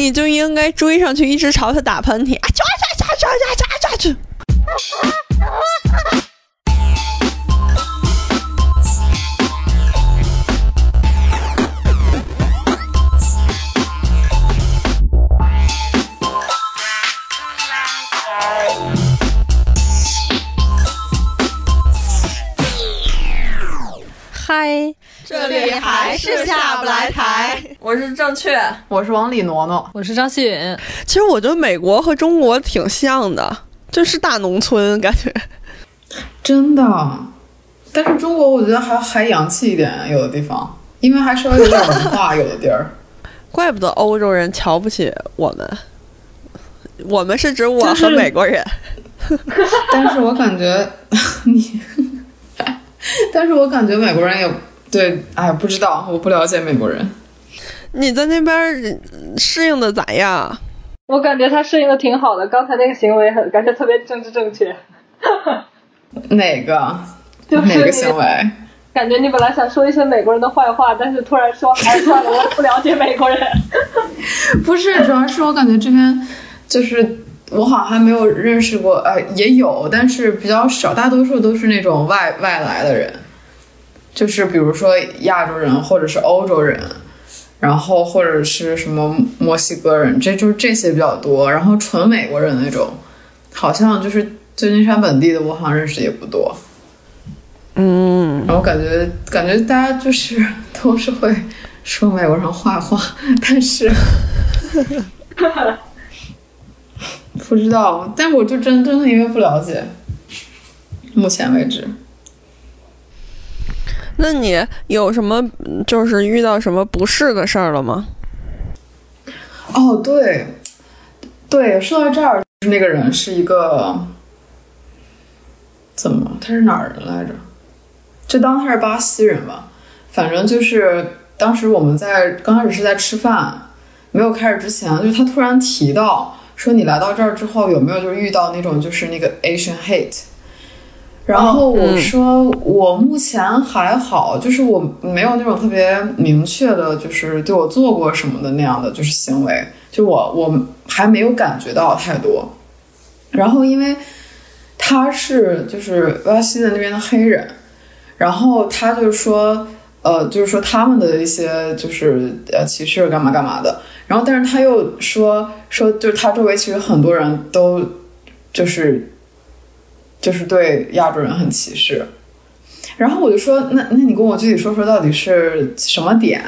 你就应该追上去，一直朝他打喷嚏啊！抓抓抓抓抓抓抓！是下不来台。我是正确，我是往里挪挪，我是张希允。其实我觉得美国和中国挺像的，就是大农村感觉。真的，但是中国我觉得还还洋气一点，有的地方，因为还稍微有点文化，有的地儿。怪不得欧洲人瞧不起我们，我们是指我和美国人。但是我感觉你。但是我感觉美国人也对，哎，不知道，我不了解美国人。你在那边适应的咋样？我感觉他适应的挺好的，刚才那个行为很感觉特别政治正确。哪个？就是哪个行为？感觉你本来想说一些美国人的坏话，但是突然说，哎，算了，我不了解美国人。不是，主要是我感觉这边就是。我好像还没有认识过，呃，也有，但是比较少，大多数都是那种外外来的人，就是比如说亚洲人或者是欧洲人，然后或者是什么墨西哥人，这就是这些比较多。然后纯美国人那种，好像就是旧金山本地的，我好像认识也不多。嗯，然后感觉感觉大家就是 都是会说美国人坏话，但是。不知道，但我就真真的因为不了解，目前为止。那你有什么就是遇到什么不适的事儿了吗？哦，对，对，说到这儿，就是那个人是一个怎么？他是哪儿人来着？就当他是巴西人吧。反正就是当时我们在刚开始是在吃饭，没有开始之前，就是他突然提到。说你来到这儿之后有没有就是遇到那种就是那个 Asian hate？然后我说我目前还好，就是我没有那种特别明确的，就是对我做过什么的那样的就是行为，就我我还没有感觉到太多。然后因为他是就是巴西的那边的黑人，然后他就说呃就是说他们的一些就是呃歧视干嘛干嘛的。然后，但是他又说说，就是他周围其实很多人都就是就是对亚洲人很歧视。然后我就说，那那你跟我具体说说到底是什么点？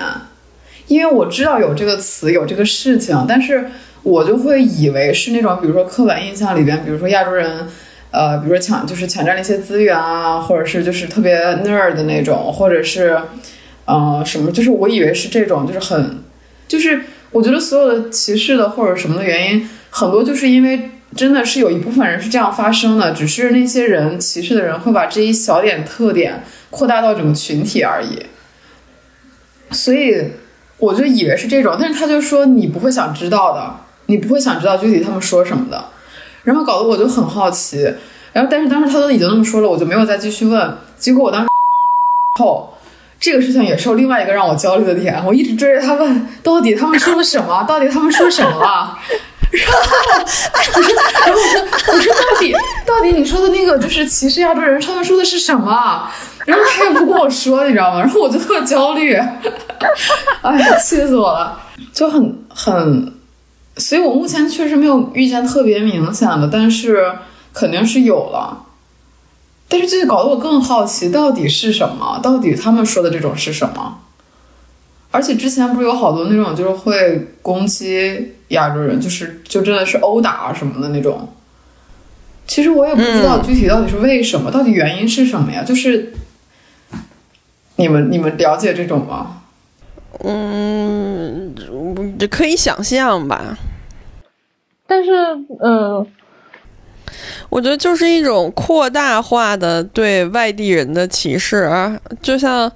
因为我知道有这个词，有这个事情，但是我就会以为是那种，比如说刻板印象里边，比如说亚洲人，呃，比如说抢就是抢占了一些资源啊，或者是就是特别 nerd 的那种，或者是呃什么，就是我以为是这种，就是很就是。我觉得所有的歧视的或者什么的原因，很多就是因为真的是有一部分人是这样发生的，只是那些人歧视的人会把这一小点特点扩大到整个群体而已。所以我就以为是这种，但是他就说你不会想知道的，你不会想知道具体他们说什么的，然后搞得我就很好奇。然后但是当时他都已经那么说了，我就没有再继续问。结果我当时后。这个事情也是另外一个让我焦虑的点，我一直追着他问，到底他们说了什么？到底他们说什么了？然后，然后我说，我说到底，到底你说的那个就是歧视亚洲人，他们说的是什么？然后他也不跟我说，你知道吗？然后我就特焦虑，哎，气死我了，就很很，所以我目前确实没有遇见特别明显的，但是肯定是有了。但是这搞得我更好奇，到底是什么？到底他们说的这种是什么？而且之前不是有好多那种就是会攻击亚洲人，就是就真的是殴打什么的那种。其实我也不知道具体到底是为什么，到底原因是什么呀？就是你们你们了解这种吗？嗯，可以想象吧。但是，嗯。我觉得就是一种扩大化的对外地人的歧视，就像，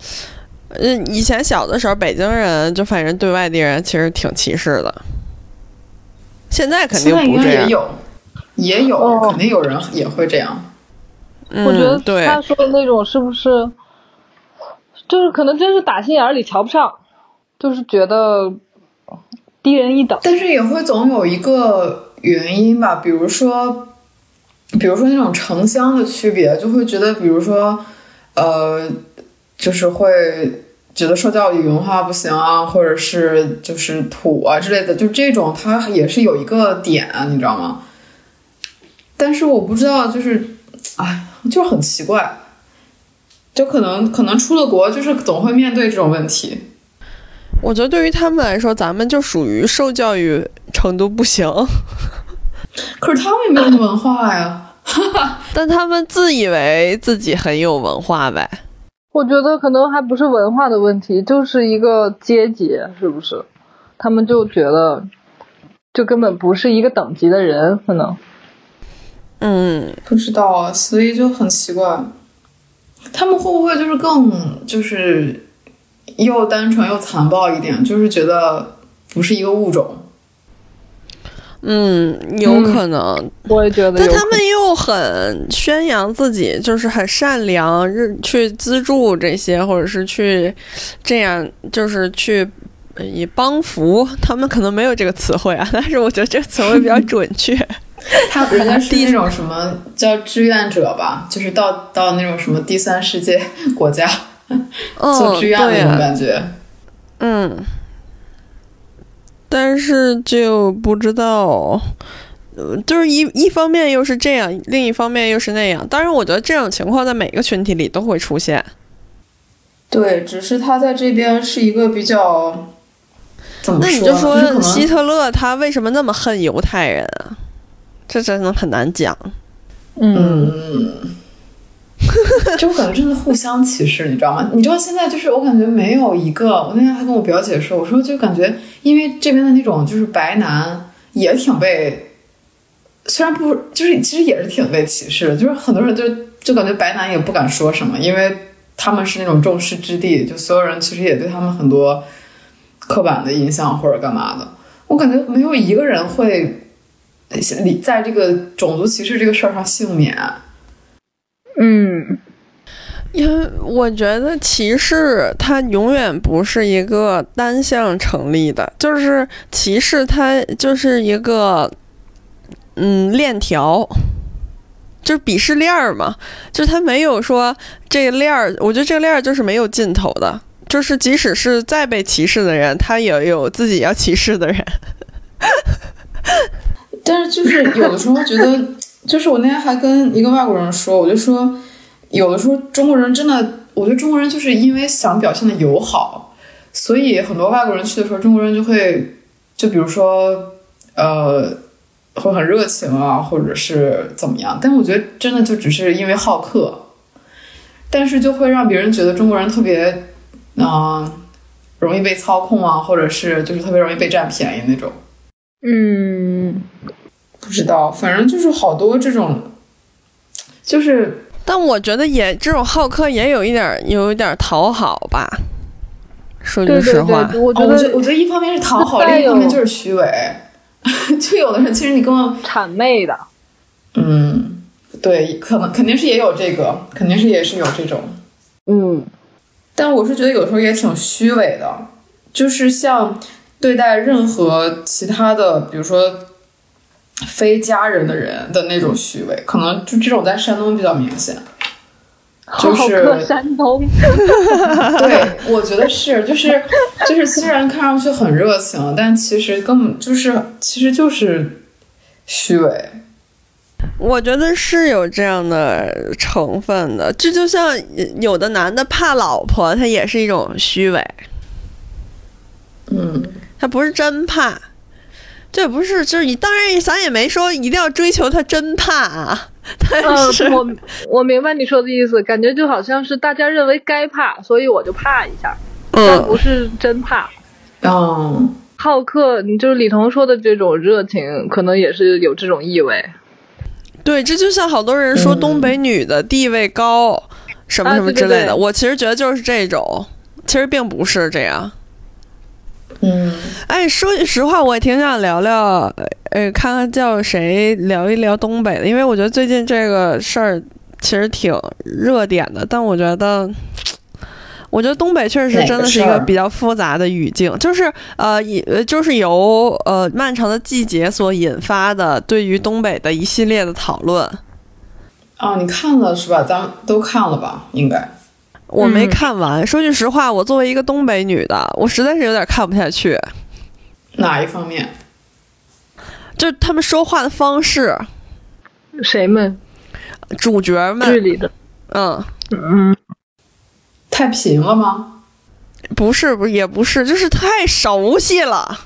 嗯，以前小的时候，北京人就反正对外地人其实挺歧视的。现在肯定不这样。也有，也有，肯定有人也会这样。我觉得他说的那种是不是，就是可能真是打心眼里瞧不上，就是觉得低人一等。但是也会总有一个原因吧，比如说，比如说那种城乡的区别，就会觉得，比如说，呃，就是会觉得受教育文化不行啊，或者是就是土啊之类的，就这种它也是有一个点啊，你知道吗？但是我不知道，就是，哎，就是很奇怪，就可能可能出了国，就是总会面对这种问题。我觉得对于他们来说，咱们就属于受教育程度不行，可是他们也没有什么文化呀。但他们自以为自己很有文化呗。我觉得可能还不是文化的问题，就是一个阶级，是不是？他们就觉得，就根本不是一个等级的人，可能。嗯，不知道啊，所以就很奇怪，他们会不会就是更就是又单纯又残暴一点，就是觉得不是一个物种？嗯，有可能，我也觉得。但他们又很宣扬自己就是很善良，去资助这些，或者是去这样，就是去呃以帮扶。他们可能没有这个词汇啊，但是我觉得这个词汇比较准确。他 人家是那种什么叫志愿者吧，就是到到那种什么第三世界国家做嗯，志愿的那种、感觉。嗯，但是就不知道，呃，就是一一方面又是这样，另一方面又是那样。当然，我觉得这种情况在每个群体里都会出现。对，只是他在这边是一个比较怎么那你？就说希特勒他为什么那么恨犹太人啊？这真的很难讲。嗯，嗯，就我感觉真的互相歧视，你知道吗？你知道现在就是我感觉没有一个，我那天还跟我表姐说，我说就感觉因为这边的那种就是白男也挺被，虽然不就是其实也是挺被歧视的，就是很多人就就感觉白男也不敢说什么，因为他们是那种众矢之的，就所有人其实也对他们很多刻板的印象或者干嘛的，我感觉没有一个人会。在这个种族歧视这个事儿上幸免，嗯，因为我觉得歧视它永远不是一个单向成立的，就是歧视它就是一个嗯链条，就是鄙视链儿嘛，就它没有说这个链儿，我觉得这个链儿就是没有尽头的，就是即使是再被歧视的人，他也有自己要歧视的人。但是就是有的时候觉得，就是我那天还跟一个外国人说，我就说，有的时候中国人真的，我觉得中国人就是因为想表现的友好，所以很多外国人去的时候，中国人就会，就比如说，呃，会很热情啊，或者是怎么样。但我觉得真的就只是因为好客，但是就会让别人觉得中国人特别，嗯、容易被操控啊，或者是就是特别容易被占便宜那种。嗯，不知道，反正就是好多这种，就是但我觉得也这种好客也有一点儿有一点儿讨好吧，说句实话。对，我哦觉得我觉得我觉得一方面是讨好，另一方面就是虚伪。就有的人其实你根本 谄媚的，嗯，对，可能肯定是也有这个，肯定是也是有这种，嗯，但我是觉得有时候也挺虚伪的，就是像对待任何其他的，比如说非家人的人的那种虚伪，可能就这种在山东比较明显。就好是客山东，对，我觉得是，就是就是，虽然看上去很热情，但其实根本就是，其实就是虚伪。我觉得是有这样的成分的，这就像有的男的怕老婆，他也是一种虚伪，嗯，他不是真怕。这不是，就是你当然咱也没说一定要追求他真怕啊，但是、嗯，我我明白你说的意思，感觉就好像是大家认为该怕，所以我就怕一下，但不嗯，是真怕。嗯，好客，你就是李彤说的这种热情，可能也是有这种意味。对，这就像好多人说嗯东北女的地位高，什么啊什么对对对之类的，我其实觉得就是这种，其实并不是这样。嗯，哎，说句实话，我也挺想聊聊，呃，看看叫谁聊一聊东北的，因为我觉得最近这个事儿其实挺热点的，但我觉得我觉得东北确实真的是一个比较复杂的语境，就是呃，以就是由呃漫长的季节所引发的对于东北的一系列的讨论。哦，你看了是吧？咱们都看了吧？应该我没看完。说句实话，我作为一个东北女的，我实在是有点看不下去。哪一方面？就他们说话的方式。谁们？主角们。剧里的。嗯嗯。太平了吗？不是，不也不是，就是太熟悉了，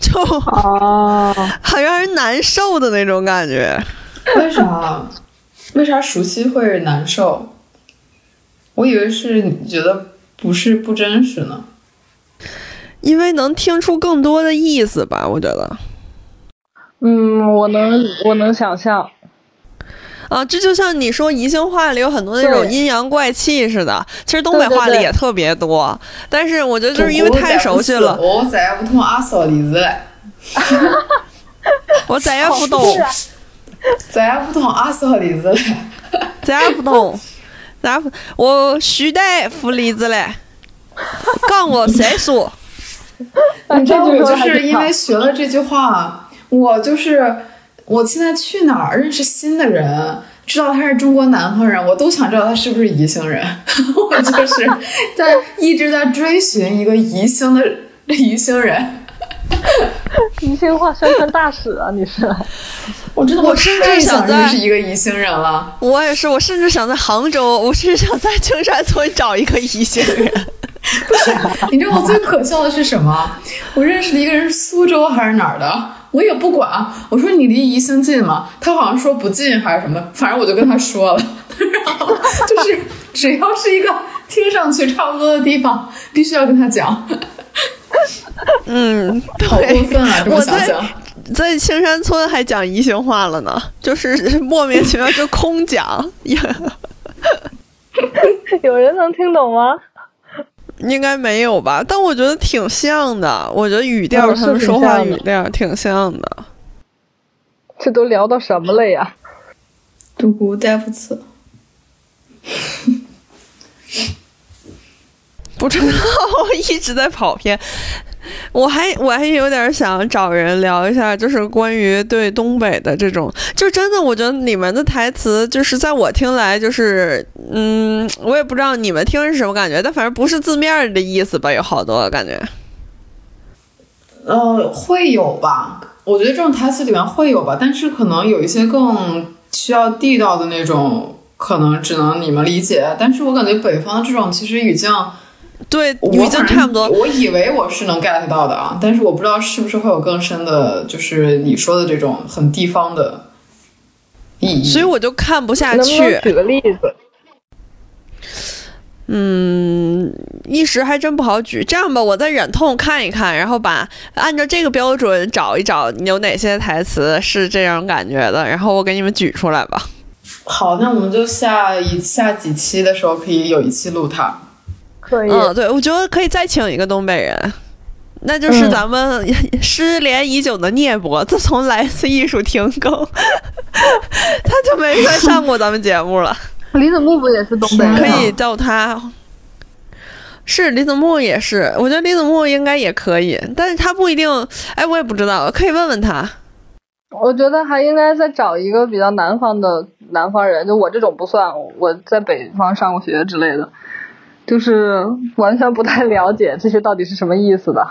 就啊，很让人难受的那种感觉。为啥？为啥熟悉会难受？我以为是你觉得不是不真实呢。因为能听出更多的意思吧，我觉得。嗯，我能，我能想象。啊，这就像你说宜兴话里有很多那种阴阳怪气似的，其实东北话里也特别多。但是我觉得就是因为太熟悉了。我再也不懂阿嫂例子了。我再也不懂。再也不懂阿嫂例子了。再也不懂。再不，我徐大夫例子嘞。杠我谁说？你知道我就是因为学了这句话，我就是。我现在去哪儿认识新的人，知道他是中国南方人，我都想知道他是不是宜兴人。我就是在一直在追寻一个宜兴的宜兴人。宜兴话宣传大使啊！你是？我真的，我甚至想认识一个宜兴人了。我也是，我甚至想在杭州，我甚至想在青山村找一个宜兴人。不是，你知道我最可笑的是什么？我认识的一个人，是苏州还是哪儿的？我也不管，我说你离宜兴近吗？他好像说不近还是什么，反正我就跟他说了，然后就是只要是一个听上去差不多的地方，必须要跟他讲。嗯，好过分啊！这么想想，在青山村还讲宜兴话了呢，就是 莫名其妙就空讲。有人能听懂吗？应该没有吧，但我觉得挺像的。我觉得语调，他们说话语调挺像的。这都聊到什么了呀？独孤带不次。不知道，我一直在跑偏。我还我还有点想找人聊一下，就是关于对东北的这种，就真的我觉得你们的台词，就是在我听来，就是嗯，我也不知道你们听是什么感觉，但反正不是字面的意思吧，有好多感觉。呃，会有吧？我觉得这种台词里面会有吧，但是可能有一些更需要地道的那种，可能只能你们理解。但是我感觉北方这种其实语境。对，我已经差不多。我以为我是能 get 到的啊，但是我不知道是不是会有更深的，就是你说的这种很地方的意义。所以我就看不下去。能举个例子？嗯，一时还真不好举。这样吧，我再忍痛看一看，然后把按照这个标准找一找，有哪些台词是这种感觉的，然后我给你们举出来吧。好，那我们就下一下几期的时候可以有一期录它。可以，嗯，对，我觉得可以再请一个东北人，那就是咱们 失联已久的聂博。自从来次艺术停更，他就没再上过咱们节目了。李子木不也是东北人？可以叫他，是李子木也是。我觉得李子木应该也可以，但是他不一定。哎，我也不知道，可以问问他。我觉得还应该再找一个比较南方的南方人，就我这种不算，我在北方上过学之类的。就是完全不太了解这些到底是什么意思的。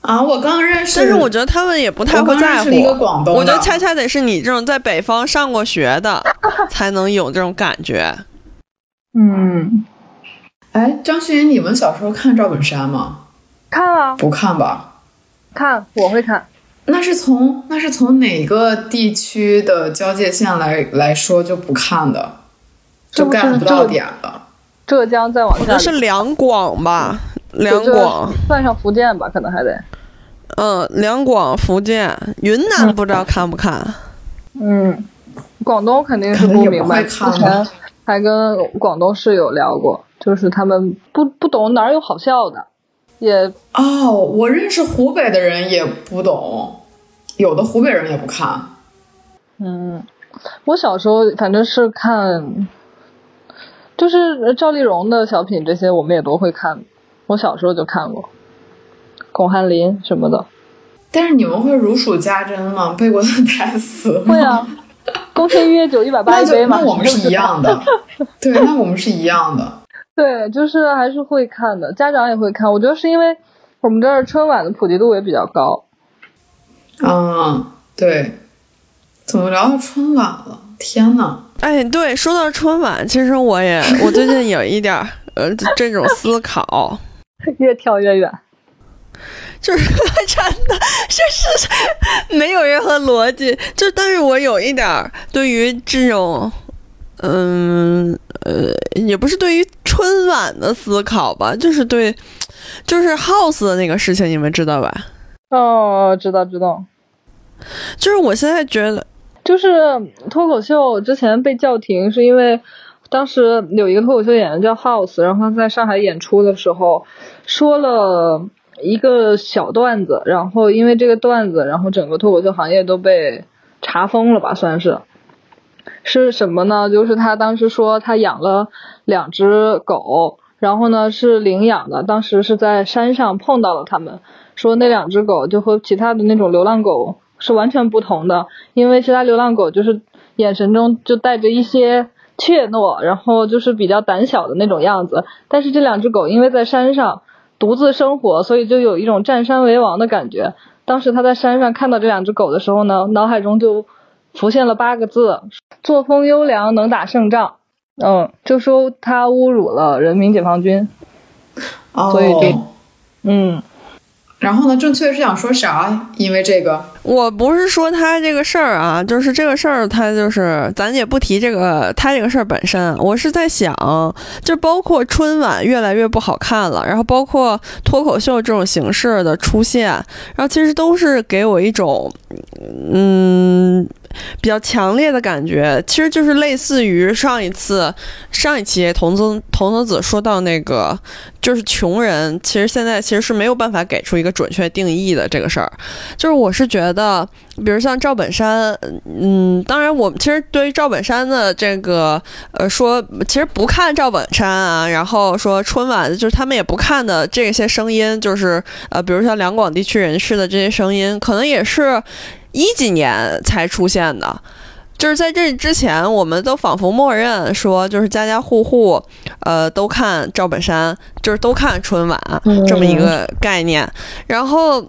啊，我刚认识，但是我觉得他们也不太会在乎。一个广东我觉得恰恰得是你这种在北方上过学的，才能有这种感觉。嗯，哎，张馨予，你们小时候看赵本山吗？看啊。不看吧？看，我会看。那是从那是从哪个地区的交界线来来说就不看的，就 get 不到点的。浙江再往下，是两广吧？两广算上福建吧，可能还得。嗯，两广、福建、云南不知道看不看？嗯，广东肯定是不明白。之前还跟广东室友聊过，就是他们不不懂哪有好笑的，也哦，我认识湖北的人也不懂，有的湖北人也不看。嗯，我小时候反正是看。就是赵丽蓉的小品这些我们也都会看，我小时候就看过，巩汉林什么的。但是你们会如数家珍吗？背过的台词？会啊，宫廷御酒一百八一杯嘛。那我们是一样的。对，那我们是一样的。对，就是还是会看的，家长也会看。我觉得是因为我们这儿春晚的普及度也比较高。嗯，对。怎么聊到春晚了？天呐！哎，对，说到春晚，其实我也我最近有一点呃这种思考，越跳越远。就是 真的，就是没有任何逻辑。就但是我有一点对于这种，嗯呃，也不是对于春晚的思考吧，就是对，就是 House 的那个事情，你们知道吧？哦，知道知道。就是我现在觉得，就是脱口秀之前被叫停，是因为当时有一个脱口秀演员叫 House，然后他在上海演出的时候说了。一个小段子，然后因为这个段子，然后整个脱口秀行业都被查封了吧，算是。是什么呢？就是他当时说他养了两只狗，然后呢是领养的，当时是在山上碰到了他们，说那两只狗就和其他的那种流浪狗是完全不同的，因为其他流浪狗就是眼神中就带着一些怯懦，然后就是比较胆小的那种样子，但是这两只狗因为在山上。独自生活，所以就有一种占山为王的感觉。当时他在山上看到这两只狗的时候呢，脑海中就浮现了八个字：作风优良，能打胜仗。嗯，就说他侮辱了人民解放军，所以就，嗯。然后呢？正确是想说啥？因为这个，我不是说他这个事儿啊，就是这个事儿，他就是咱也不提这个他这个事儿本身。我是在想，就包括春晚越来越不好看了，然后包括脱口秀这种形式的出现，然后其实都是给我一种，嗯。比较强烈的感觉，其实就是类似于上一次上一期童子童子子说到那个，就是穷人，其实现在其实是没有办法给出一个准确定义的这个事儿。就是我是觉得，比如像赵本山，嗯，当然我们其实对于赵本山的这个，呃，说其实不看赵本山啊，然后说春晚就是他们也不看的这些声音，就是呃，比如像两广地区人士的这些声音，可能也是。一几年才出现的，就是在这之前，我们都仿佛默认说，就是家家户户，呃，都看赵本山，就是都看春晚这么一个概念，然后。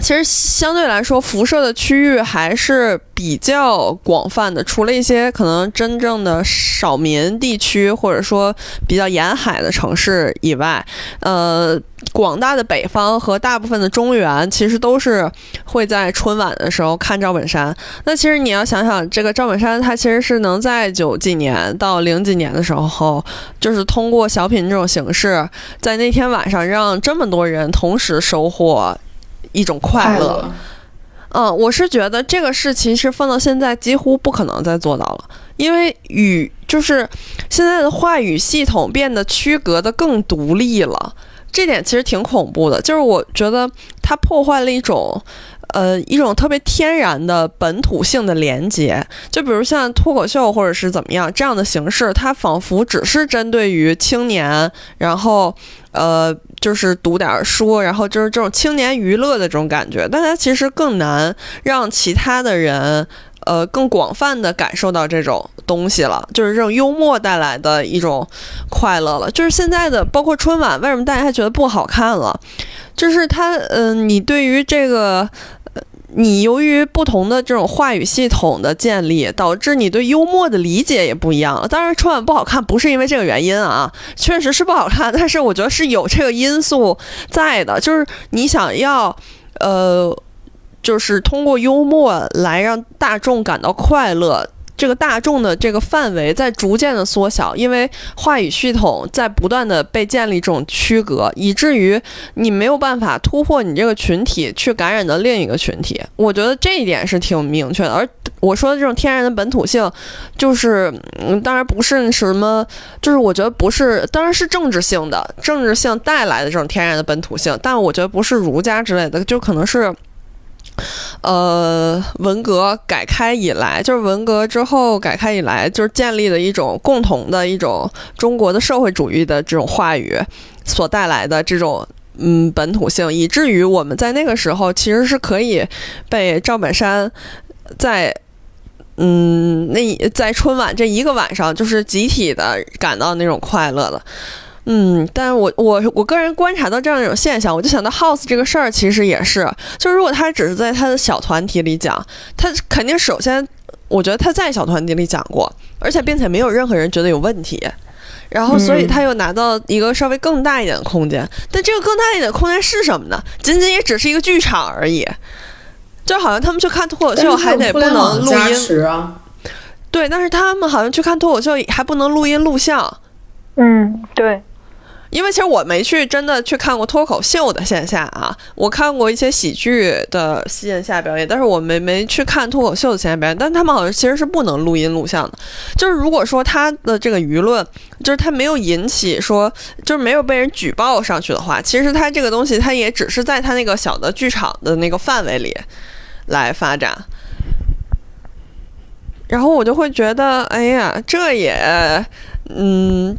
其实相对来说，辐射的区域还是比较广泛的。除了一些可能真正的少民地区，或者说比较沿海的城市以外，呃，广大的北方和大部分的中原，其实都是会在春晚的时候看赵本山。那其实你要想想，这个赵本山他其实是能在九几年到零几年的时候，就是通过小品这种形式，在那天晚上让这么多人同时收获。一种快乐，嗯，我是觉得这个事情是放到现在几乎不可能再做到了，因为语就是现在的话语系统变得区隔的更独立了，这点其实挺恐怖的，就是我觉得它破坏了一种。呃，一种特别天然的本土性的连接，就比如像脱口秀或者是怎么样这样的形式，它仿佛只是针对于青年，然后呃，就是读点书，然后就是这种青年娱乐的这种感觉，但它其实更难让其他的人呃更广泛的感受到这种东西了，就是这种幽默带来的一种快乐了。就是现在的包括春晚，为什么大家还觉得不好看了？就是它，嗯，你对于这个。你由于不同的这种话语系统的建立，导致你对幽默的理解也不一样。当然，春晚不好看不是因为这个原因啊，确实是不好看。但是我觉得是有这个因素在的，就是你想要，呃，就是通过幽默来让大众感到快乐。这个大众的这个范围在逐渐的缩小，因为话语系统在不断的被建立这种区隔，以至于你没有办法突破你这个群体去感染到另一个群体。我觉得这一点是挺明确的。而我说的这种天然的本土性，就是嗯，当然不是什么，就是我觉得不是，当然是政治性的，政治性带来的这种天然的本土性，但我觉得不是儒家之类的，就可能是。呃，文革改开以来，就是文革之后改开以来，就是建立的一种共同的一种中国的社会主义的这种话语所带来的这种嗯本土性，以至于我们在那个时候其实是可以被赵本山在嗯那在春晚这一个晚上就是集体的感到那种快乐的。嗯，但我我我个人观察到这样一种现象，我就想到 House 这个事儿，其实也是，就是如果他只是在他的小团体里讲，他肯定首先，我觉得他在小团体里讲过，而且并且没有任何人觉得有问题，然后所以他又拿到一个稍微更大一点的空间，但这个更大一点的空间是什么呢？仅仅也只是一个剧场而已，就好像他们去看脱口秀还得不能录音啊，对，但是他们好像去看脱口秀还不能录音录像，嗯，对。因为其实我没去真的去看过脱口秀的线下啊，我看过一些喜剧的线下表演，但是我没没去看脱口秀的线下表演。但他们好像其实是不能录音录像的，就是如果说他的这个舆论，就是他没有引起说，就是没有被人举报上去的话，其实他这个东西他也只是在他那个小的剧场的那个范围里来发展。然后我就会觉得，哎呀，这也，嗯。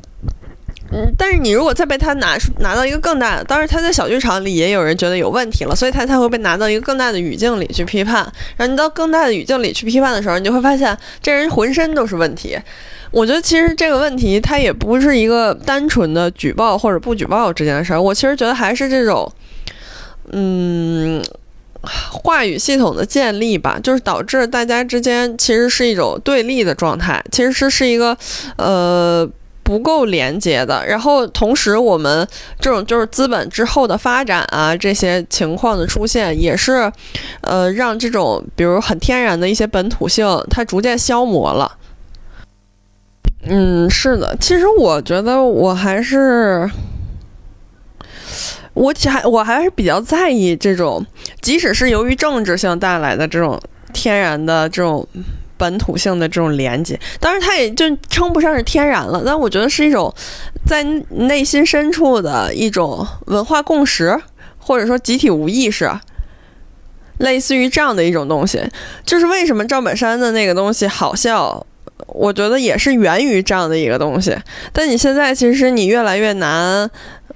嗯，但是你如果再被他拿出拿到一个更大的，当然他在小剧场里也有人觉得有问题了，所以他才会被拿到一个更大的语境里去批判。然后你到更大的语境里去批判的时候，你就会发现这人浑身都是问题。我觉得其实这个问题它也不是一个单纯的举报或者不举报这件事儿，我其实觉得还是这种，嗯，话语系统的建立吧，就是导致大家之间其实是一种对立的状态，其实是是一个，呃。不够廉洁的，然后同时我们这种就是资本之后的发展啊，这些情况的出现，也是，呃，让这种比如很天然的一些本土性，它逐渐消磨了。嗯，是的，其实我觉得我还是，我还我还是比较在意这种，即使是由于政治性带来的这种天然的这种。本土性的这种连接，当然它也就称不上是天然了，但我觉得是一种在内心深处的一种文化共识，或者说集体无意识，类似于这样的一种东西。就是为什么赵本山的那个东西好笑，我觉得也是源于这样的一个东西。但你现在其实你越来越难，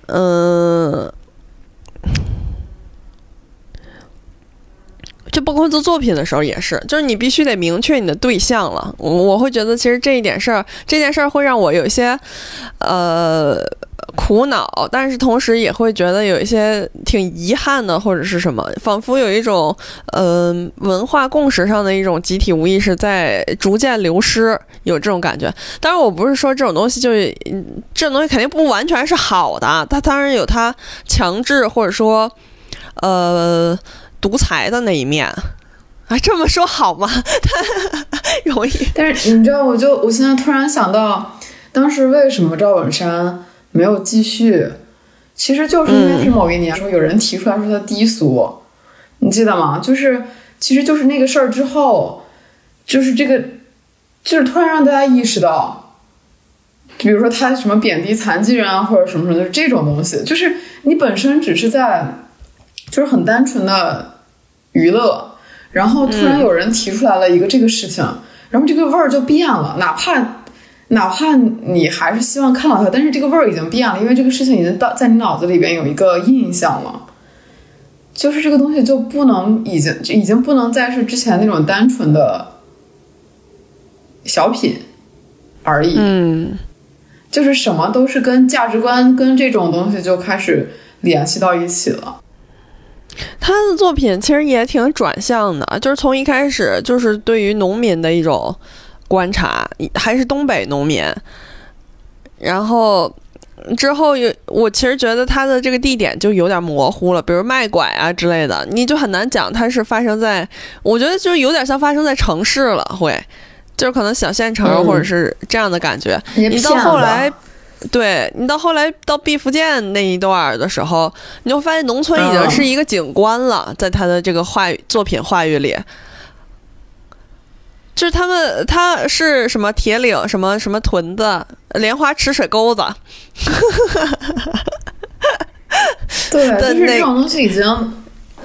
嗯。就包括做作品的时候也是，就是你必须得明确你的对象了。我我会觉得其实这一点事儿，这件事儿会让我有一些呃苦恼，但是同时也会觉得有一些挺遗憾的，或者是什么，仿佛有一种呃文化共识上的一种集体无意识在逐渐流失，有这种感觉。当然，我不是说这种东西就这种东西肯定不完全是好的，它当然有它强制或者说呃。独裁的那一面，啊，这么说好吗？容易。但是你知道，我就我现在突然想到，当时为什么赵本山没有继续？其实就是因为是某一年说有人提出来说他低俗，你记得吗？就是，其实就是那个事儿之后，就是这个，就是突然让大家意识到，比如说他什么贬低残疾人啊，或者什么什么就是这种东西，就是你本身只是在，就是很单纯的。娱乐，然后突然有人提出来了一个这个事情，然后这个味儿就变了。哪怕哪怕你还是希望看到它，但是这个味儿已经变了，因为这个事情已经到在你脑子里边有一个印象了。就是这个东西就不能已经就已经不能再是之前那种单纯的小品而已。嗯，就是什么都是跟价值观跟这种东西就开始联系到一起了。他的作品其实也挺转向的，就是从一开始就是对于农民的一种观察，还是东北农民。然后之后有我其实觉得他的这个地点就有点模糊了，比如卖拐啊之类的，你就很难讲它是发生在，我觉得就有点像发生在城市了，会就是可能小县城或者是这样的感觉。你到后来。对你到后来到毕福剑那一段的时候，你就发现农村已经是一个景观了，在他的这个话语作品话语里，就是他们他是什么铁岭什么什么屯子莲花池水沟子，对，就是这种东西已经，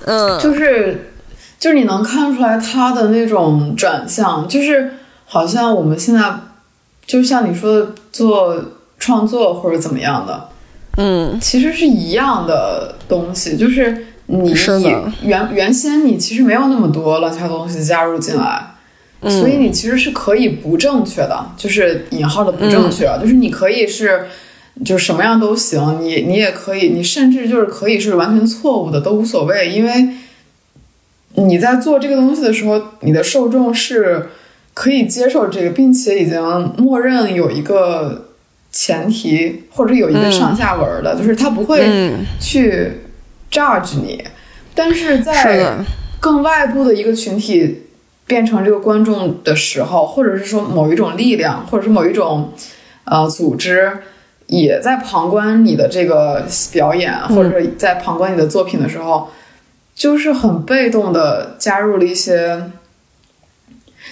嗯，就是就是你能看出来他的那种转向，就是好像我们现在，就像你说的做创作或者怎么样的，嗯，其实是一样的东西，就是你是原原先你其实没有那么多乱七八糟东西加入进来，嗯。所以你其实是可以不正确的，就是引号的不正确，嗯。就是你可以是。就是什么样都行，你你也可以，你甚至就是可以是完全错误的都无所谓，因为你在做这个东西的时候，你的受众是可以接受这个，并且已经默认有一个前提或者有一个上下文的，就是他不会嗯，去 judge 你，但是是在，更外部的一个群体变成这个观众的时候，或者是说某一种力量，或者是某一种呃组织。也在旁观你的这个表演，或者是在旁观你的作品的时候，就是很被动的加入了一些，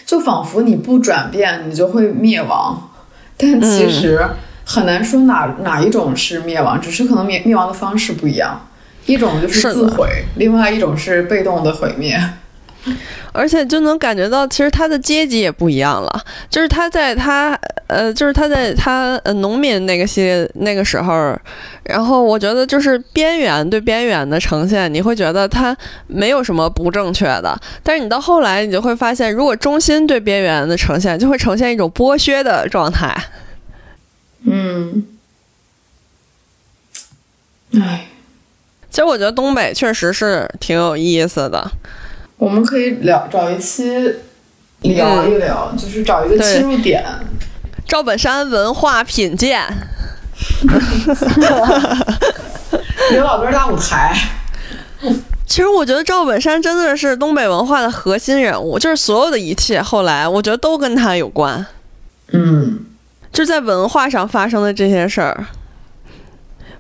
就仿佛你不转变，你就会灭亡。但其实很难说哪哪一种是灭亡，只是可能灭灭亡的方式不一样。一种就是自毁，另外一种是被动的毁灭。而且就能感觉到，其实他的阶级也不一样了。就是他在他呃，就是他在他呃农民那个系列那个时候，然后我觉得就是边缘对边缘的呈现，你会觉得他没有什么不正确的。但是你到后来，你就会发现，如果中心对边缘的呈现，就会呈现一种剥削的状态。嗯，唉，其实我觉得东北确实是挺有意思的。我们可以聊找一期聊一聊，就是找一个切入点。赵本山文化品鉴，刘老根大舞台。其实我觉得赵本山真的是东北文化的核心人物，就是所有的一切，后来我觉得都跟他有关，嗯，就是在文化上发生的这些事儿，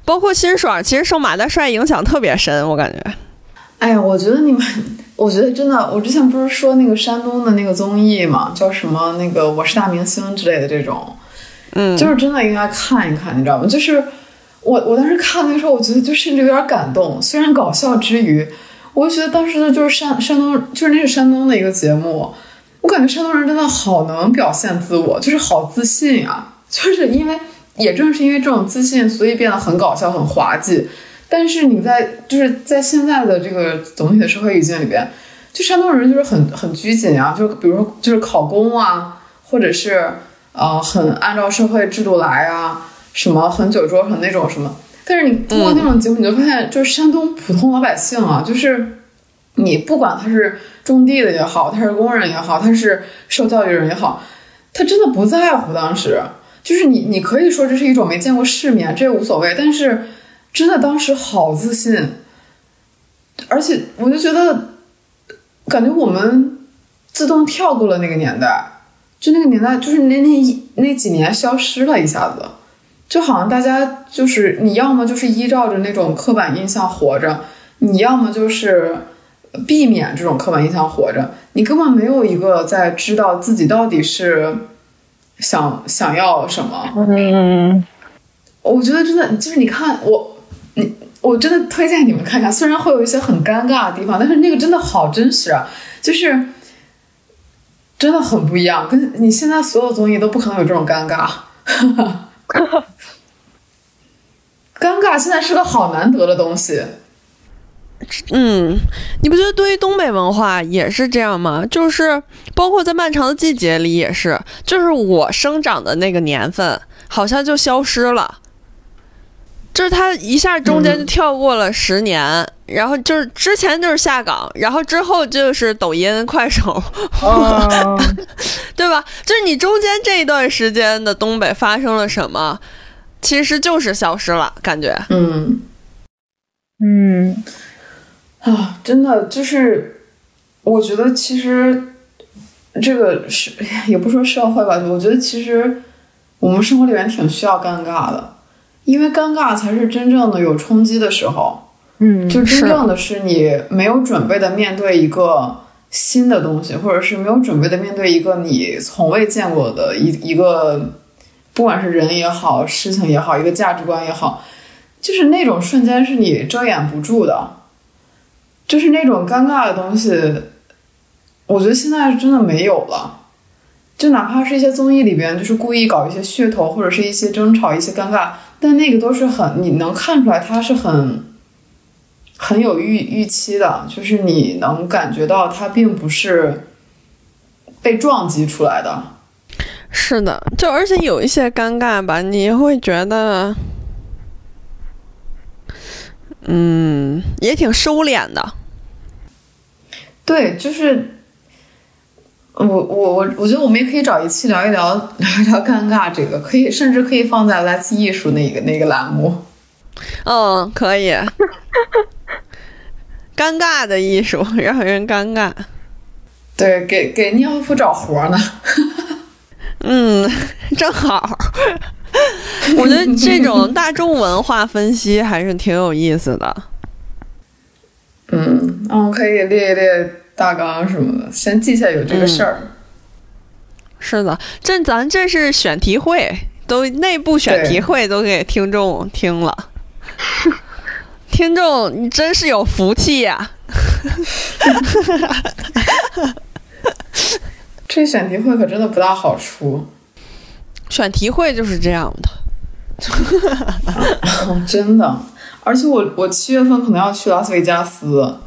包括辛爽，其实受马大帅影响特别深，我感觉。哎呀，我觉得你们，我觉得真的，我之前不是说那个山东的那个综艺嘛，叫什么那个《我是大明星》之类的这种，嗯，就是真的应该看一看，你知道吗？就是我我当时看那个时候，我觉得就甚至有点感动，虽然搞笑之余，我就觉得当时的就是山山东，就是那是山东的一个节目，我感觉山东人真的好能表现自我，就是好自信呀、就是因为也正是因为这种自信，所以变得很搞笑、很滑稽。但是你在就是在现在的这个总体的社会语境里边，就山东人就是很很拘谨啊，就比如说就是考公啊，或者是呃很按照社会制度来啊，什么很酒桌很那种什么。但是你通过那种节目，你就发现，就是山东普通老百姓啊，就是你不管他是种地的也好，他是工人也好，他是受教育人也好，他真的不在乎当时。就是你，你可以说这是一种没见过世面，这也无所谓。但是真的当时好自信，而且我就觉得，感觉我们自动跳过了那个年代，就那个年代，就是那那那几年消失了一下子，就好像大家就是你要么就是依照着那种刻板印象活着，你要么就是避免这种刻板印象活着，你根本没有一个在知道自己到底是想想要什么。嗯，我觉得真的就是你看我，你我真的推荐你们看看，虽然会有一些很尴尬的地方，但是那个真的好真实啊，就是真的很不一样，跟你现在所有综艺都不可能有这种尴尬。尴尬现在是个好难得的东西，嗯，你不觉得对于东北文化也是这样吗？就是包括在漫长的季节里也是，就是我生长的那个年份好像就消失了，就是它一下中间就跳过了十年，然后就是之前就是下岗，然后之后就是抖音、快手，哦，对吧？就是你中间这一段时间的东北发生了什么，其实就是消失了，感觉。嗯嗯，啊，真的就是，我觉得其实这个是也不说社会吧，我觉得其实我们生活里面挺需要尴尬的，因为尴尬才是真正的有冲击的时候。嗯，就真正的是你没有准备的面对一个新的东西，或者是没有准备的面对一个你从未见过的一一个，不管是人也好，事情也好，一个价值观也好，就是那种瞬间是你遮掩不住的，就是那种尴尬的东西，我觉得现在真的没有了。就哪怕是一些综艺里边，就是故意搞一些噱头，或者是一些争吵、一些尴尬，但那个都是很你能看出来，它是很很有预预期的，就是你能感觉到它并不是被撞击出来的。是的，就而且有一些尴尬吧，你会觉得，嗯，也挺收敛的。对，就是。我我我我觉得我们也可以找一期聊一聊 聊一聊尴尬这个，可以甚至可以放在 Let's 艺术那个那个栏目。嗯，可以。尴尬的艺术让人尴尬。对，给给聂奥夫找活呢。嗯，正好。我觉得这种大众文化分析还是挺有意思的。嗯，嗯，可以列一列。大纲什么的，先记下有这个事儿、嗯。是的，这咱这是选题会，都内部选题会都给听众听了。听众，你真是有福气呀、这选题会可真的不大好出。选题会就是这样的。哦、真的，而且我我七月份可能要去拉斯维加斯。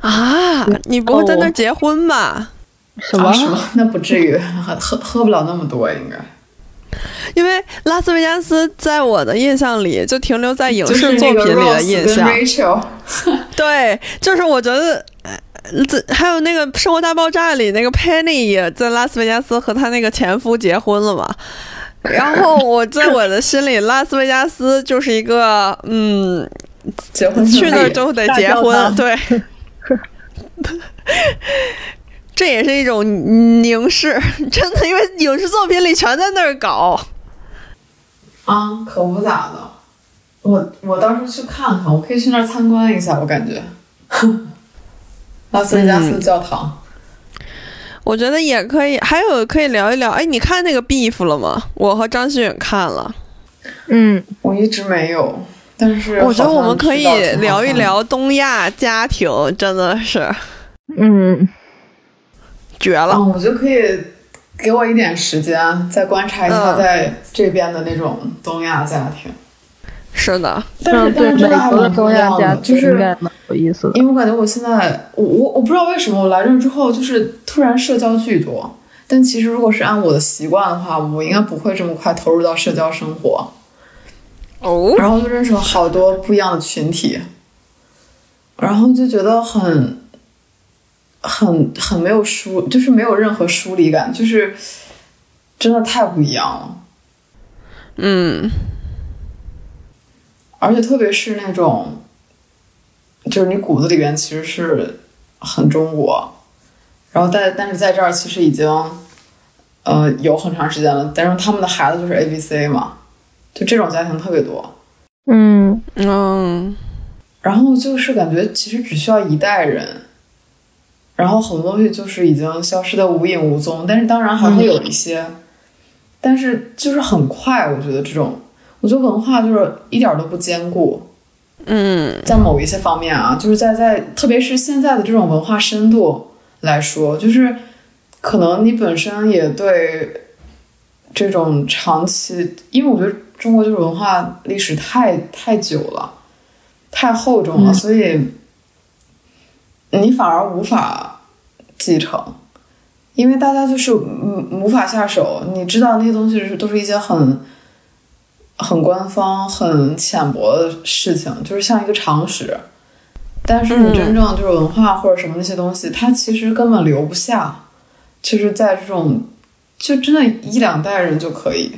啊！你不会在那儿结婚吧？什么？啊、什么？那不至于，喝喝喝不了那么多，应该。因为拉斯维加斯在我的印象里就停留在影视作品里的印象。对，就是我觉得，这还有那个《生活大爆炸》里那个 Penny 也在拉斯维加斯和她那个前夫结婚了嘛。然后我在我的心里，拉斯维加斯就是一个嗯，结婚去那儿就得结婚，对。这也是一种凝视，真的，因为影视作品里全在那儿搞。啊，可不咋的。我我到时候去看看，我可以去那儿参观一下。我感觉，拉斯维加斯教堂、嗯，我觉得也可以。还有可以聊一聊，哎，你看那个 Beef 了吗？我和张馨予看了。嗯，我一直没有。但是我觉得我们可以聊一聊东亚家庭，真的是，嗯，绝了。嗯，我觉得可以给我一点时间，再观察一下在这边的那种东亚家庭。是的，但是但是真的还蛮东亚家，就是蛮有意思的。因为我感觉我现在，我我我不知道为什么我来这之后，就是突然社交巨多。但其实如果是按我的习惯的话，我应该不会这么快投入到社交生活。哦，然后就认识了好多不一样的群体，然后就觉得很、很、很没有疏，就是没有任何疏离感，就是真的太不一样了。嗯，而且特别是那种，就是你骨子里边其实是很中国，然后但但是在这儿其实已经呃有很长时间了，但是他们的孩子就是 A B C 嘛。就这种家庭特别多，嗯嗯，然后就是感觉其实只需要一代人，然后很多东西就是已经消失的无影无踪，但是当然还会有一些，嗯、但是就是很快，我觉得这种，我觉得文化就是一点都不坚固，嗯，在某一些方面啊，就是在在特别是现在的这种文化深度来说，就是可能你本身也对这种长期，因为我觉得。中国就是文化历史太太久了，太厚重了，嗯、所以你反而无法继承，因为大家就是嗯无法下手。你知道那些东西是都是一些很很官方、很浅薄的事情，就是像一个常识。但是你真正就是文化或者什么那些东西，它其实根本留不下，就是在这种就真的一两代人就可以。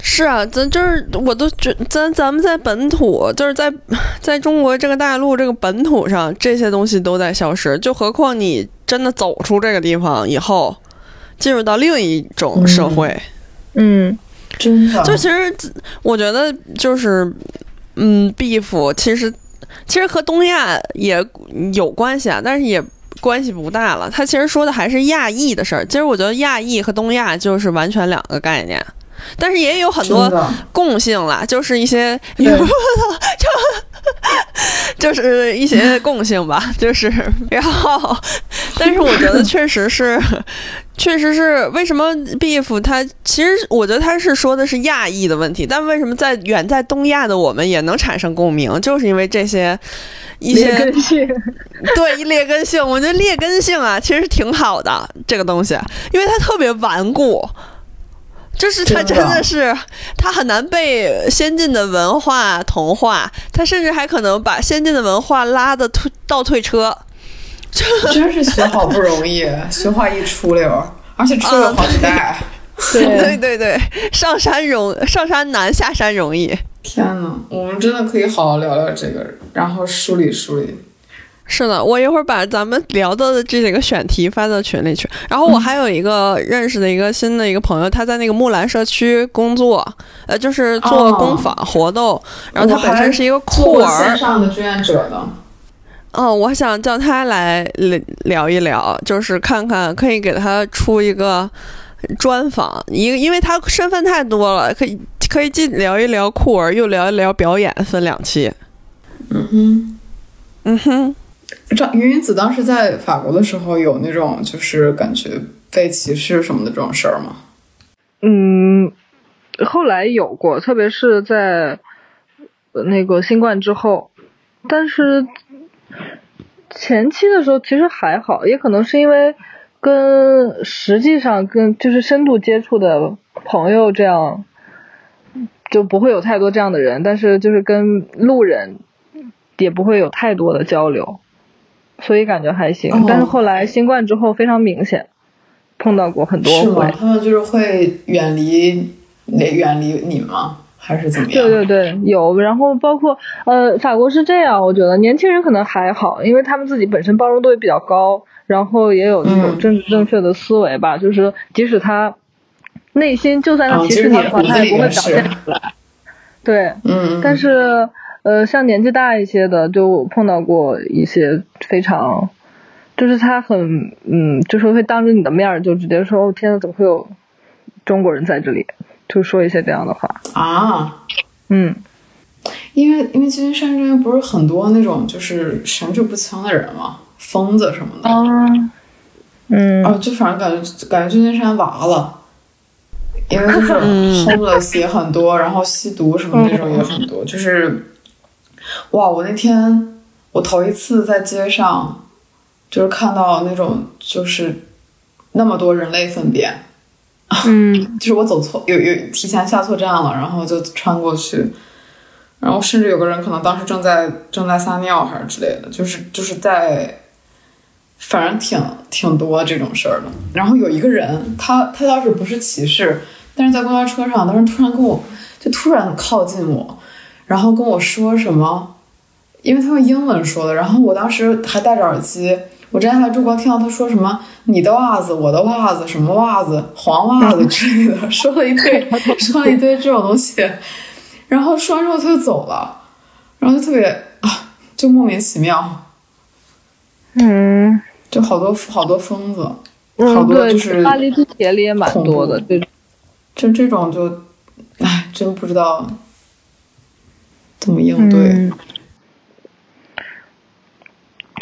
是啊，咱就是我都觉咱咱们在本土，就是在在中国这个大陆这个本土上，这些东西都在消失，就何况你真的走出这个地方以后，进入到另一种社会，嗯，嗯真的，就其实我觉得就是，嗯，beef 其实其实和东亚也有关系啊，但是也关系不大了。他其实说的还是亚裔的事儿，其实我觉得亚裔和东亚就是完全两个概念。但是也有很多共性啦，就是一些，就就是一些共性吧，就是然后但是我觉得 确实是，确实是为什么 beef 它其实我觉得它是说的是亚裔的问题，但为什么在远在东亚的我们也能产生共鸣，就是因为这些一些劣根性，对劣根性，我觉得劣根性啊其实挺好的这个东西，因为它特别顽固。就是他真的是，他很难被先进的文化同化，他甚至还可能把先进的文化拉的退倒退车。真是学好不容易，学画一出溜，而且出了好几代。对对对对，上山容上山难，下山容易。天呐，我们真的可以好好聊聊这个，然后梳理梳理。是的，我一会儿把咱们聊到的这几个选题发到群里去。然后我还有一个认识的一个新的一个朋友，他在那个木兰社区工作，呃，就是做工坊活动。然后他本身是一个酷儿，线上的志愿者呢。哦，我想叫他来聊一聊，就是看看可以给他出一个专访，一个因为他身份太多了，可以可以既聊一聊酷儿，又聊一聊表演，分两期。嗯哼，嗯哼。张云云子当时在法国的时候，有那种就是感觉被歧视什么的这种事儿吗？嗯，后来有过，特别是在那个新冠之后，但是前期的时候其实还好，也可能是因为跟实际上跟就是深度接触的朋友这样，就不会有太多这样的人，但是就是跟路人也不会有太多的交流。所以感觉还行，但是后来新冠之后非常明显，碰到过很多回。他们就是会远离，远离你吗？还是怎么样？对对对，有。然后包括呃，法国是这样，我觉得年轻人可能还好，因为他们自己本身包容度也比较高，然后也有那种政治正确的思维吧。就是即使他内心就算他歧视你的话，他也不会表现出来。对，嗯，但是。呃，像年纪大一些的，就碰到过一些非常，就是他很，嗯，就是会当着你的面就直接说：“哦，天呐，怎么会有中国人在这里？”就说一些这样的话啊。嗯，因为因为金山这边不是很多那种就是神志不清的人嘛，疯子什么的。啊。嗯。哦，就反正感觉感觉旧金山娃了，因为就是 homeless 也很多，然后吸毒什么那种也很多，就是。哇！我那天我头一次在街上，就是看到那种就是那么多人类粪便，嗯，就是我走错有有提前下错站了，然后就穿过去，然后甚至有个人可能当时正在正在撒尿还是之类的，就是就是在，反正挺挺多这种事儿的。然后有一个人，他他倒是不是歧视，但是在公交车上，当时突然跟我就突然靠近我。然后跟我说什么？因为他用英文说的。然后我当时还戴着耳机，我摘下来之后听到他说什么“你的袜子，我的袜子，什么袜子，黄袜子之类的”，说了一堆，说了一堆这种东西。然后说完之后他就走了，然后就特别啊，就莫名其妙。嗯，就好多好多疯子，好多就是巴黎地铁里也蛮多的，就就这种就，唉，真不知道。怎么应对？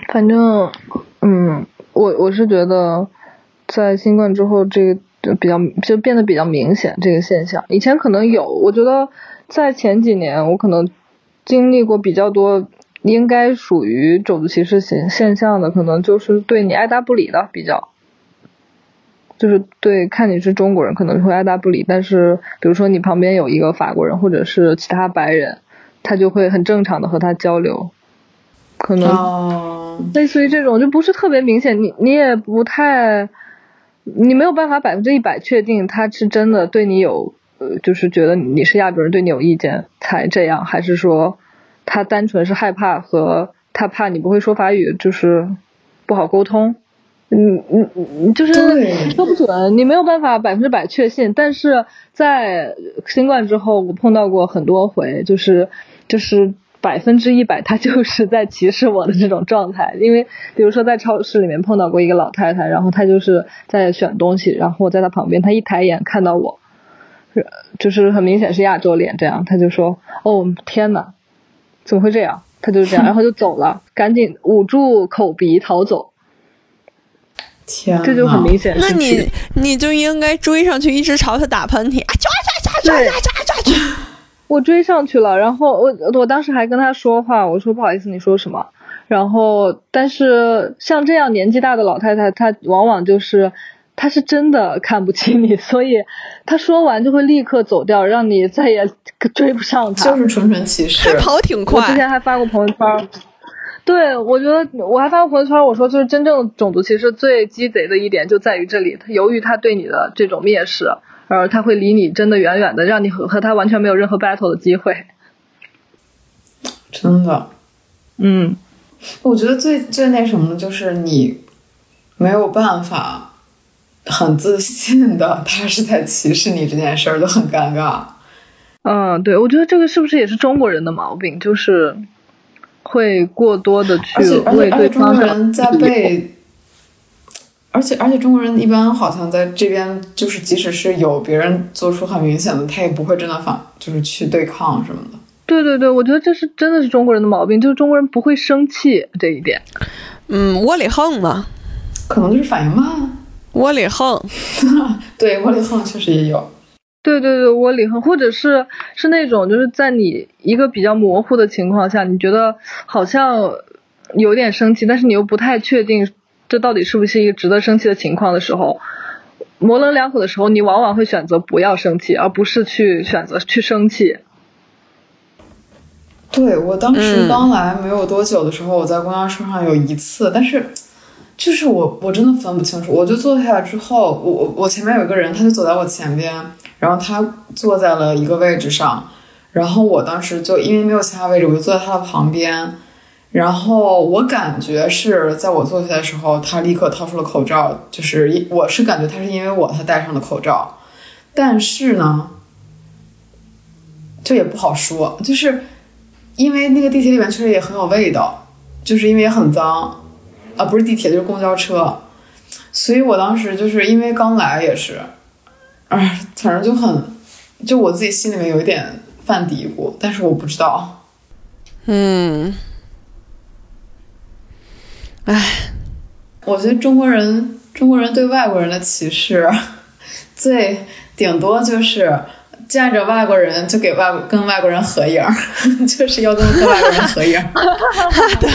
反正，嗯，我我是觉得，在新冠之后，这个就比较就变得比较明显这个现象。以前可能有，我觉得在前几年，我可能经历过比较多，应该属于种族歧视现现象的，可能就是对你爱答不理的比较，就是对看你是中国人，可能会爱答不理。但是，比如说你旁边有一个法国人，或者是其他白人。他就会很正常的和他交流，可能类似于这种就不是特别明显，你你也不太，你没有办法百分之一百确定他是真的对你有，呃，就是觉得你是亚洲人对你有意见才这样，还是说他单纯是害怕和他怕你不会说法语，就是不好沟通。嗯嗯嗯，就是说不准，你没有办法百分之百确信。但是在新冠之后，我碰到过很多回，就是就是百分之一百，他就是在歧视我的这种状态。因为比如说在超市里面碰到过一个老太太，然后她就是在选东西，然后我在她旁边，她一抬眼看到我，就是很明显是亚洲脸，这样她就说：“哦天呐，怎么会这样？”她就这样，然后就走了，赶紧捂住口鼻逃走。天，这就很明。显。那你你就应该追上去，一直朝他打喷嚏啊！抓抓抓抓抓抓抓！我追上去了，然后我我当时还跟他说话，我说不好意思，你说什么？然后但是像这样年纪大的老太太，她往往就是她是真的看不起你，所以她说完就会立刻走掉，让你再也追不上她。就是纯纯歧视还。跑挺快我之前，还发过朋友圈，对我觉得我还发过朋友圈，我说就是真正种族歧视最鸡贼的一点就在于这里，他由于他对你的这种蔑视，而他会离你真的远远的，让你和和他完全没有任何 battle 的机会。真的，嗯，我觉得最最那什么的就是你没有办法很自信的，他是在歧视你这件事儿，就很尴尬。嗯，对，我觉得这个是不是也是中国人的毛病，就是会过多的去为且而且中对方人在被，而且而且中国人一般好像在这边就是即使是有别人做出很明显的，他也不会真的反就是去对抗什么的。对对对，我觉得这是真的是中国人的毛病，就是中国人不会生气这一点。嗯，窝里横嘛，可能就是反应慢。窝里横，对，窝里横确实也有。对对对，窝里横，或者是是那种就是在你一个比较模糊的情况下，你觉得好像有点生气，但是你又不太确定这到底是不是一个值得生气的情况的时候，模棱两可的时候，你往往会选择不要生气，而不是去选择去生气。对我当时嗯。刚来没有多久的时候，我在公交车上有一次，但是就是我我真的分不清楚，我就坐下来之后，我我我前面有一个人，他就走在我前边，然后他坐在了一个位置上，然后我当时就因为没有其他位置，我就坐在他的旁边，然后我感觉是在我坐下的时候，他立刻掏出了口罩，就是因我是感觉他是因为我他戴上了口罩，但是呢，这也不好说，就是。因为那个地铁里面确实也很有味道，就是因为也很脏，啊，不是地铁就是公交车，所以我当时就是因为刚来也是，哎，反正就很，就我自己心里面有一点犯嘀咕，但是我不知道，嗯，唉，我觉得中国人中国人对外国人的歧视，最顶多就是见着外国人就给外国跟外国人合影，就是要跟跟外国人合影。对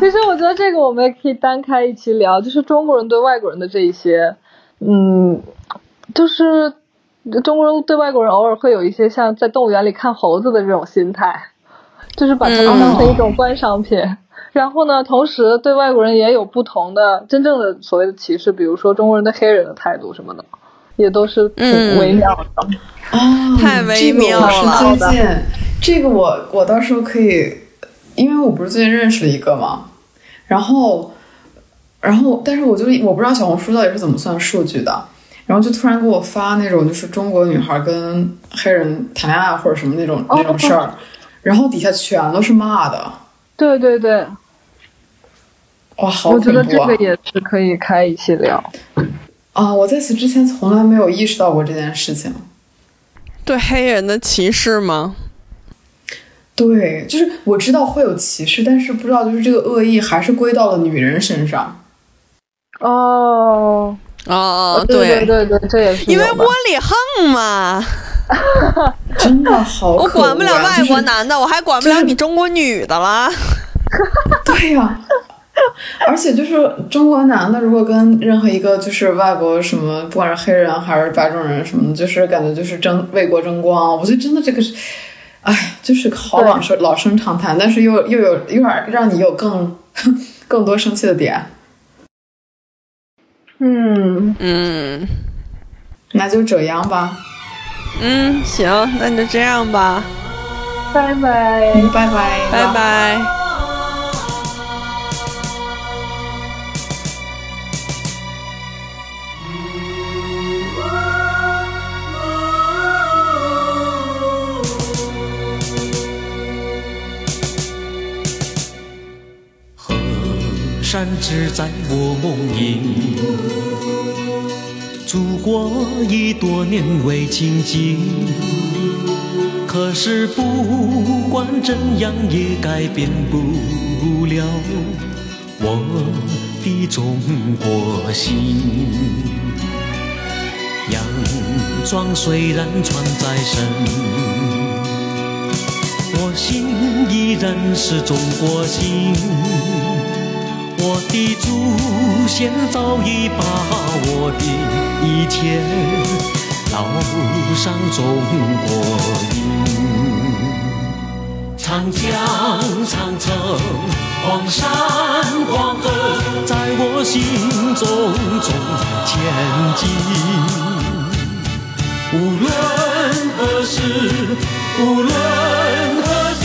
其实我觉得这个我们也可以单开一期聊，就是中国人对外国人的这一些，嗯，就是中国人对外国人偶尔会有一些像在动物园里看猴子的这种心态，就是把它们当成一种观赏品。然后呢，同时对外国人也有不同的真正的所谓的歧视，比如说中国人对黑人的态度什么的，也都是挺嗯微妙的。哦，太微妙这个我了。是最近，这个我我到时候可以，因为我不是最近认识了一个嘛，然后，然后，但是我就我不知道小红书到底是怎么算数据的，然后就突然给我发那种就是中国女孩跟黑人谈恋爱或者什么那种那种事儿，然后底下全都是骂的，对对对，哇，好我觉得恐怖啊！这个也是可以开一期聊。啊，我在此之前从来没有意识到过这件事情。对黑人的歧视吗？对，就是我知道会有歧视，但是不知道就是这个恶意还是归到了女人身上。哦，哦，对对对，这也是因为窝里横嘛，真的好我管不了外国男的，我还管不了你中国女的啦。对呀、而且就是中国男的，如果跟任何一个就是外国什么，不管是黑人还是白种人什么的，就是感觉就是争为国争光。我觉得真的这个是，哎，就是好老生老生常谈，但是又又有有点让你有更 更多生气的点。嗯，嗯那就这样吧，嗯，行，那就这样吧，拜拜。嗯，拜拜，拜。拜。只在我梦萦，祖国已多年未亲近。可是不管怎样也改变不了我的中国心。洋装虽然穿在身，我心依然是中国心。我的祖先早已把我的一切烙上中国印。长江、长城、黄山、黄河，在我心中中前进。无论何时，无论何地，